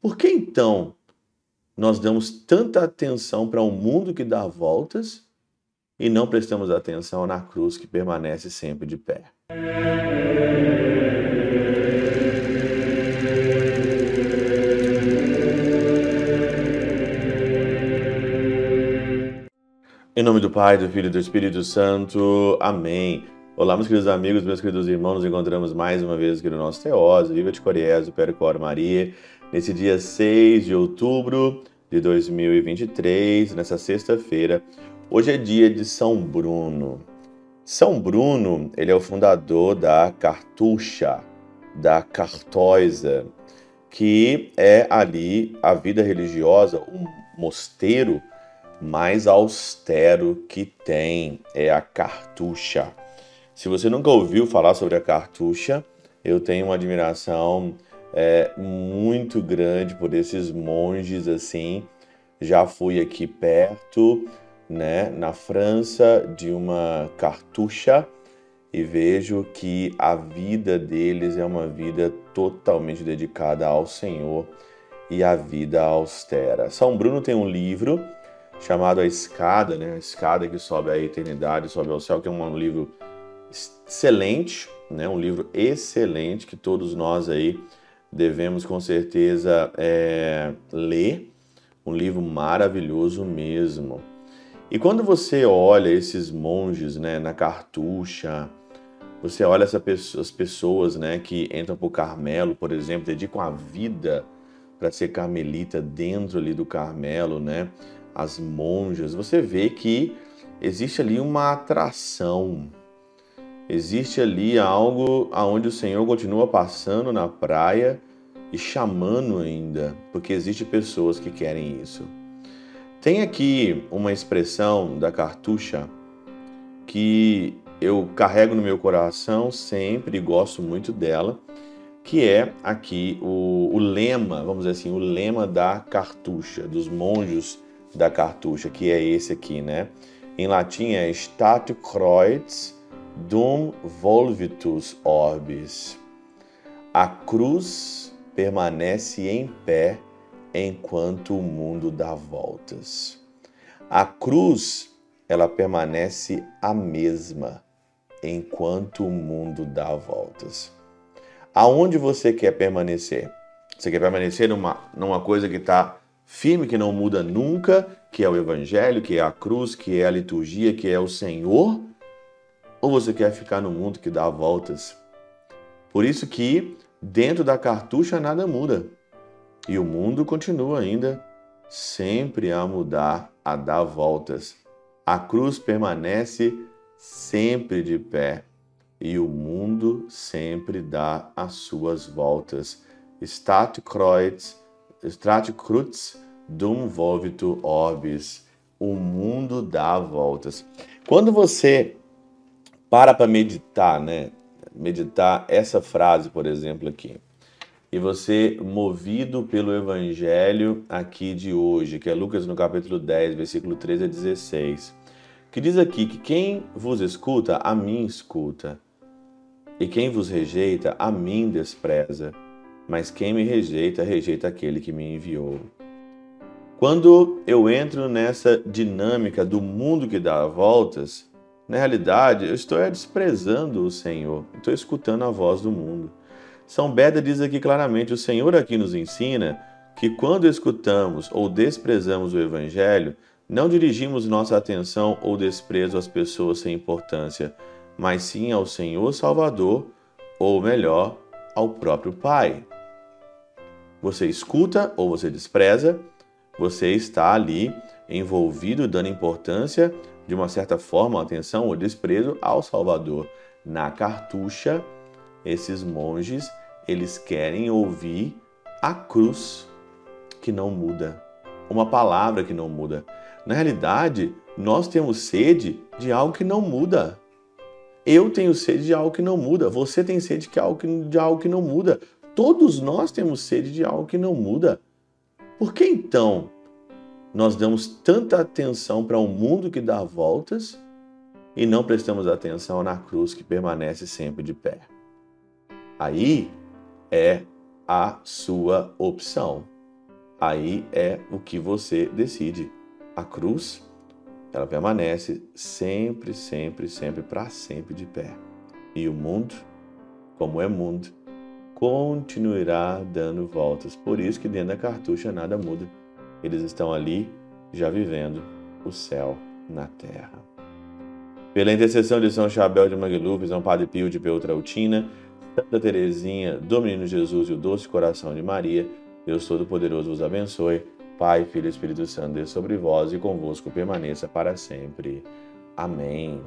Por que então nós damos tanta atenção para um mundo que dá voltas e não prestamos atenção na cruz que permanece sempre de pé? Em nome do Pai, do Filho e do Espírito Santo. Amém. Olá, meus queridos amigos, meus queridos irmãos, nos encontramos mais uma vez aqui no nosso Teóse, Viva de Coriés, Percor Maria, nesse dia 6 de outubro de 2023, nessa sexta-feira. Hoje é dia de São Bruno. São Bruno, ele é o fundador da Cartucha, da Cartoisa, que é ali a vida religiosa, um mosteiro mais austero que tem é a cartucha. Se você nunca ouviu falar sobre a cartucha, eu tenho uma admiração é, muito grande por esses monges assim. Já fui aqui perto, né, na França, de uma cartucha e vejo que a vida deles é uma vida totalmente dedicada ao Senhor e a vida austera. São Bruno tem um livro chamado A Escada, né? A Escada que sobe à eternidade, sobe ao céu, que é um livro excelente, né? Um livro excelente que todos nós aí devemos com certeza é, ler. Um livro maravilhoso mesmo. E quando você olha esses monges, né, na cartucha, você olha essas pessoas, né, que entram para o Carmelo, por exemplo, dedicam a vida para ser carmelita dentro ali do Carmelo, né? as monjas, você vê que existe ali uma atração, existe ali algo aonde o Senhor continua passando na praia e chamando ainda, porque existe pessoas que querem isso. Tem aqui uma expressão da cartucha que eu carrego no meu coração sempre e gosto muito dela, que é aqui o, o lema, vamos dizer assim, o lema da cartucha, dos monjos da cartucha, que é esse aqui, né? Em latim é Statu Kreuz dum volvitus orbis. A cruz permanece em pé enquanto o mundo dá voltas. A cruz, ela permanece a mesma enquanto o mundo dá voltas. Aonde você quer permanecer? Você quer permanecer numa, numa coisa que está firme que não muda nunca, que é o Evangelho, que é a cruz, que é a liturgia, que é o Senhor? Ou você quer ficar no mundo que dá voltas? Por isso que dentro da cartucha nada muda. E o mundo continua ainda sempre a mudar, a dar voltas. A cruz permanece sempre de pé e o mundo sempre dá as suas voltas. Stat Kreuz Strat cruz dum volvitur orbis. O mundo dá voltas. Quando você para para meditar, né? Meditar essa frase, por exemplo, aqui. E você, movido pelo evangelho aqui de hoje, que é Lucas no capítulo 10, versículo 13 a 16, que diz aqui que quem vos escuta, a mim escuta, e quem vos rejeita, a mim despreza mas quem me rejeita, rejeita aquele que me enviou. Quando eu entro nessa dinâmica do mundo que dá voltas, na realidade eu estou desprezando o Senhor, estou escutando a voz do mundo. São Beda diz aqui claramente: o Senhor aqui nos ensina que quando escutamos ou desprezamos o Evangelho, não dirigimos nossa atenção ou desprezo às pessoas sem importância, mas sim ao Senhor Salvador, ou melhor, ao próprio Pai. Você escuta ou você despreza, você está ali envolvido, dando importância, de uma certa forma, atenção ou desprezo ao Salvador. Na cartucha, esses monges, eles querem ouvir a cruz que não muda, uma palavra que não muda. Na realidade, nós temos sede de algo que não muda. Eu tenho sede de algo que não muda. Você tem sede de algo que, de algo que não muda. Todos nós temos sede de algo que não muda. Por que então nós damos tanta atenção para um mundo que dá voltas e não prestamos atenção na cruz que permanece sempre de pé? Aí é a sua opção. aí é o que você decide. A cruz, ela permanece sempre, sempre, sempre, para sempre de pé. E o mundo, como é mundo, continuará dando voltas. Por isso que dentro da cartucha nada muda. Eles estão ali já vivendo o céu na terra. Pela intercessão de São Chabel de Mangluf, São Padre Pio de Peltrautina, Santa Teresinha, do Menino Jesus e o Doce Coração de Maria, Deus Todo-Poderoso vos abençoe. Pai, Filho e Espírito Santo, Deus sobre vós e convosco permaneça para sempre. Amém.